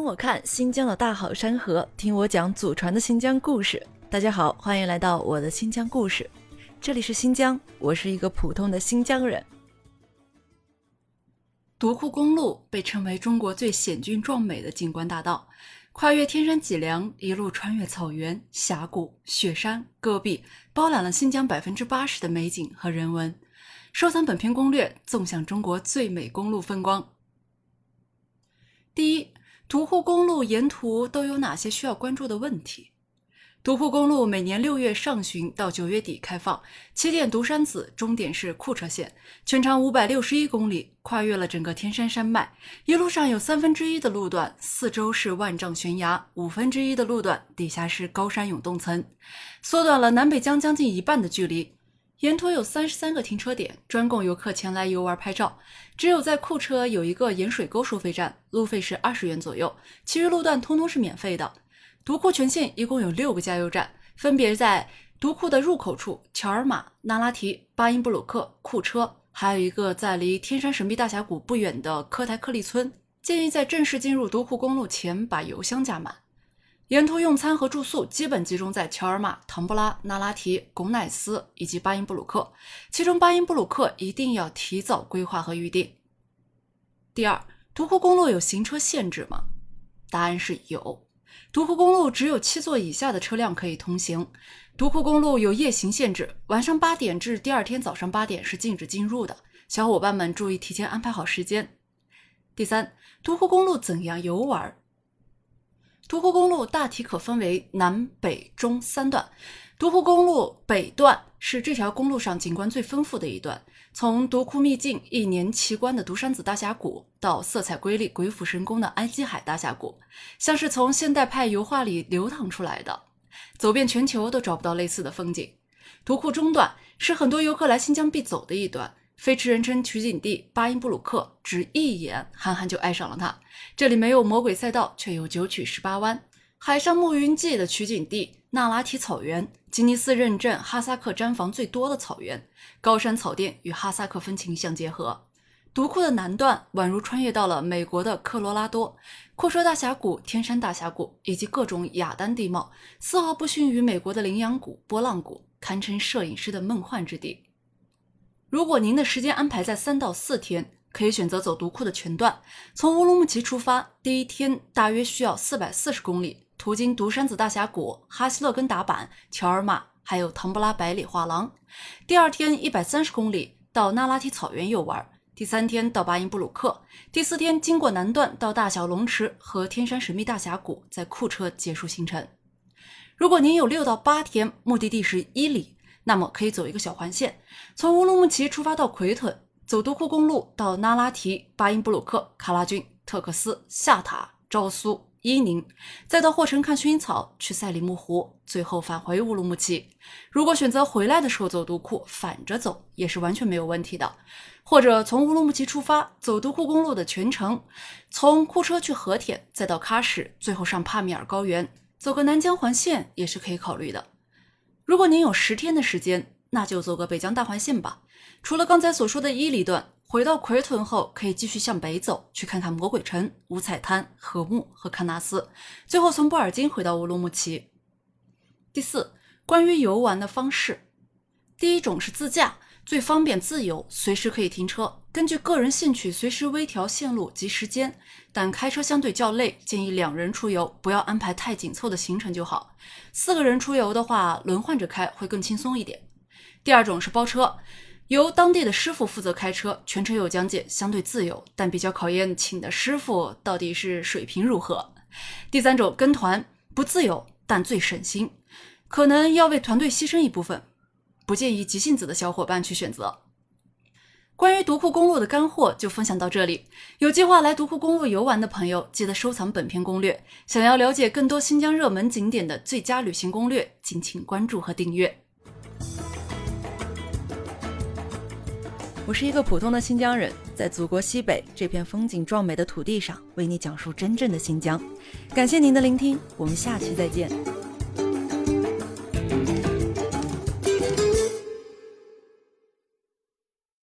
跟我看新疆的大好山河，听我讲祖传的新疆故事。大家好，欢迎来到我的新疆故事。这里是新疆，我是一个普通的新疆人。独库公路被称为中国最险峻壮美的景观大道，跨越天山脊梁，一路穿越草原、峡谷、雪山、戈壁，包揽了新疆百分之八十的美景和人文。收藏本篇攻略，纵享中国最美公路风光。第一。独库公路沿途都有哪些需要关注的问题？独库公路每年六月上旬到九月底开放，起点独山子，终点是库车县，全长五百六十一公里，跨越了整个天山山脉。一路上有三分之一的路段四周是万丈悬崖，五分之一的路段底下是高山永冻层，缩短了南北疆将近一半的距离。沿途有三十三个停车点，专供游客前来游玩拍照。只有在库车有一个盐水沟收费站，路费是二十元左右，其余路段通通是免费的。独库全线一共有六个加油站，分别在独库的入口处乔尔玛、那拉提、巴音布鲁克、库车，还有一个在离天山神秘大峡谷不远的科台克利村。建议在正式进入独库公路前把油箱加满。沿途用餐和住宿基本集中在乔尔玛、唐布拉、那拉提、贡乃斯以及巴音布鲁克，其中巴音布鲁克一定要提早规划和预定。第二，独库公路有行车限制吗？答案是有，独库公路只有七座以下的车辆可以通行。独库公路有夜行限制，晚上八点至第二天早上八点是禁止进入的，小伙伴们注意提前安排好时间。第三，独库公路怎样游玩？独库公路大体可分为南北中三段。独库公路北段是这条公路上景观最丰富的一段，从独库秘境一年奇观的独山子大峡谷，到色彩瑰丽、鬼斧神工的埃及海大峡谷，像是从现代派油画里流淌出来的，走遍全球都找不到类似的风景。独库中段是很多游客来新疆必走的一段。飞驰人称取景地巴音布鲁克，只一眼憨憨就爱上了它。这里没有魔鬼赛道，却有九曲十八弯。海上牧云记的取景地那拉提草原，吉尼斯认证哈萨克毡房最多的草原，高山草甸与哈萨克风情相结合。独库的南段宛如穿越到了美国的科罗拉多，阔车大峡谷、天山大峡谷以及各种雅丹地貌，丝毫不逊于美国的羚羊谷、波浪谷，堪称摄影师的梦幻之地。如果您的时间安排在三到四天，可以选择走独库的全段。从乌鲁木齐出发，第一天大约需要四百四十公里，途经独山子大峡谷、哈希勒根达坂、乔尔玛，还有唐布拉百里画廊。第二天一百三十公里到那拉提草原游玩。第三天到巴音布鲁克。第四天经过南段到大小龙池和天山神秘大峡谷，在库车结束行程。如果您有六到八天，目的地是伊犁。那么可以走一个小环线，从乌鲁木齐出发到奎屯，走独库公路到那拉提、巴音布鲁克、卡拉峻、特克斯、夏塔、昭苏、伊宁，再到霍城看薰衣草，去赛里木湖，最后返回乌鲁木齐。如果选择回来的时候走独库，反着走也是完全没有问题的。或者从乌鲁木齐出发，走独库公路的全程，从库车去和田，再到喀什，最后上帕米尔高原，走个南疆环线也是可以考虑的。如果您有十天的时间，那就走个北疆大环线吧。除了刚才所说的伊犁段，回到奎屯后，可以继续向北走，去看看魔鬼城、五彩滩、禾木和喀纳斯，最后从布尔津回到乌鲁木齐。第四，关于游玩的方式，第一种是自驾。最方便自由，随时可以停车，根据个人兴趣随时微调线路及时间。但开车相对较累，建议两人出游，不要安排太紧凑的行程就好。四个人出游的话，轮换着开会更轻松一点。第二种是包车，由当地的师傅负责开车，全程有讲解，相对自由，但比较考验请的师傅到底是水平如何。第三种跟团，不自由，但最省心，可能要为团队牺牲一部分。不建议急性子的小伙伴去选择。关于独库公路的干货就分享到这里。有计划来独库公路游玩的朋友，记得收藏本篇攻略。想要了解更多新疆热门景点的最佳旅行攻略，敬请关注和订阅。我是一个普通的新疆人，在祖国西北这片风景壮美的土地上，为你讲述真正的新疆。感谢您的聆听，我们下期再见。